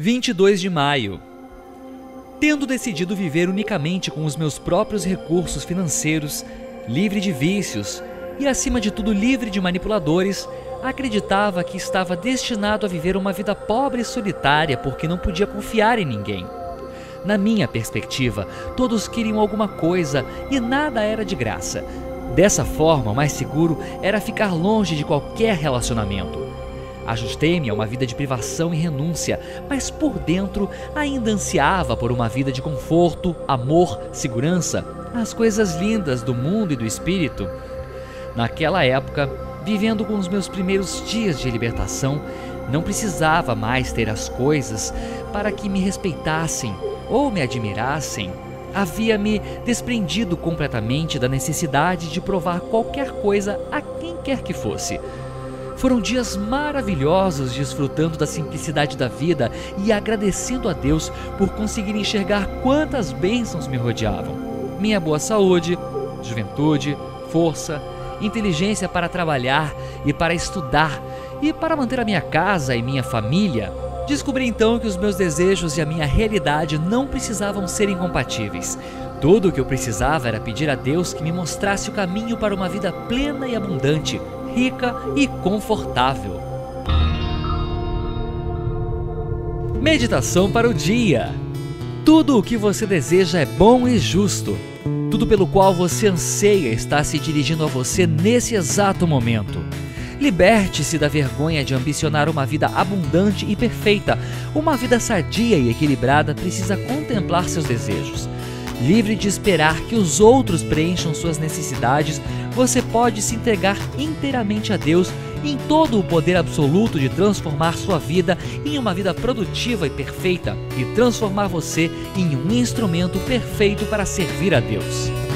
22 de maio. Tendo decidido viver unicamente com os meus próprios recursos financeiros, livre de vícios e, acima de tudo, livre de manipuladores, acreditava que estava destinado a viver uma vida pobre e solitária porque não podia confiar em ninguém. Na minha perspectiva, todos queriam alguma coisa e nada era de graça. Dessa forma, o mais seguro era ficar longe de qualquer relacionamento. Ajustei-me a uma vida de privação e renúncia, mas por dentro ainda ansiava por uma vida de conforto, amor, segurança, as coisas lindas do mundo e do espírito. Naquela época, vivendo com os meus primeiros dias de libertação, não precisava mais ter as coisas para que me respeitassem ou me admirassem. Havia me desprendido completamente da necessidade de provar qualquer coisa a quem quer que fosse. Foram dias maravilhosos desfrutando da simplicidade da vida e agradecendo a Deus por conseguir enxergar quantas bênçãos me rodeavam. Minha boa saúde, juventude, força, inteligência para trabalhar e para estudar e para manter a minha casa e minha família. Descobri então que os meus desejos e a minha realidade não precisavam ser incompatíveis. Tudo o que eu precisava era pedir a Deus que me mostrasse o caminho para uma vida plena e abundante, rica e confortável. Meditação para o dia. Tudo o que você deseja é bom e justo. Tudo pelo qual você anseia está se dirigindo a você nesse exato momento. Liberte-se da vergonha de ambicionar uma vida abundante e perfeita. Uma vida sadia e equilibrada precisa contemplar seus desejos. Livre de esperar que os outros preencham suas necessidades, você pode se entregar inteiramente a Deus em todo o poder absoluto de transformar sua vida em uma vida produtiva e perfeita e transformar você em um instrumento perfeito para servir a Deus.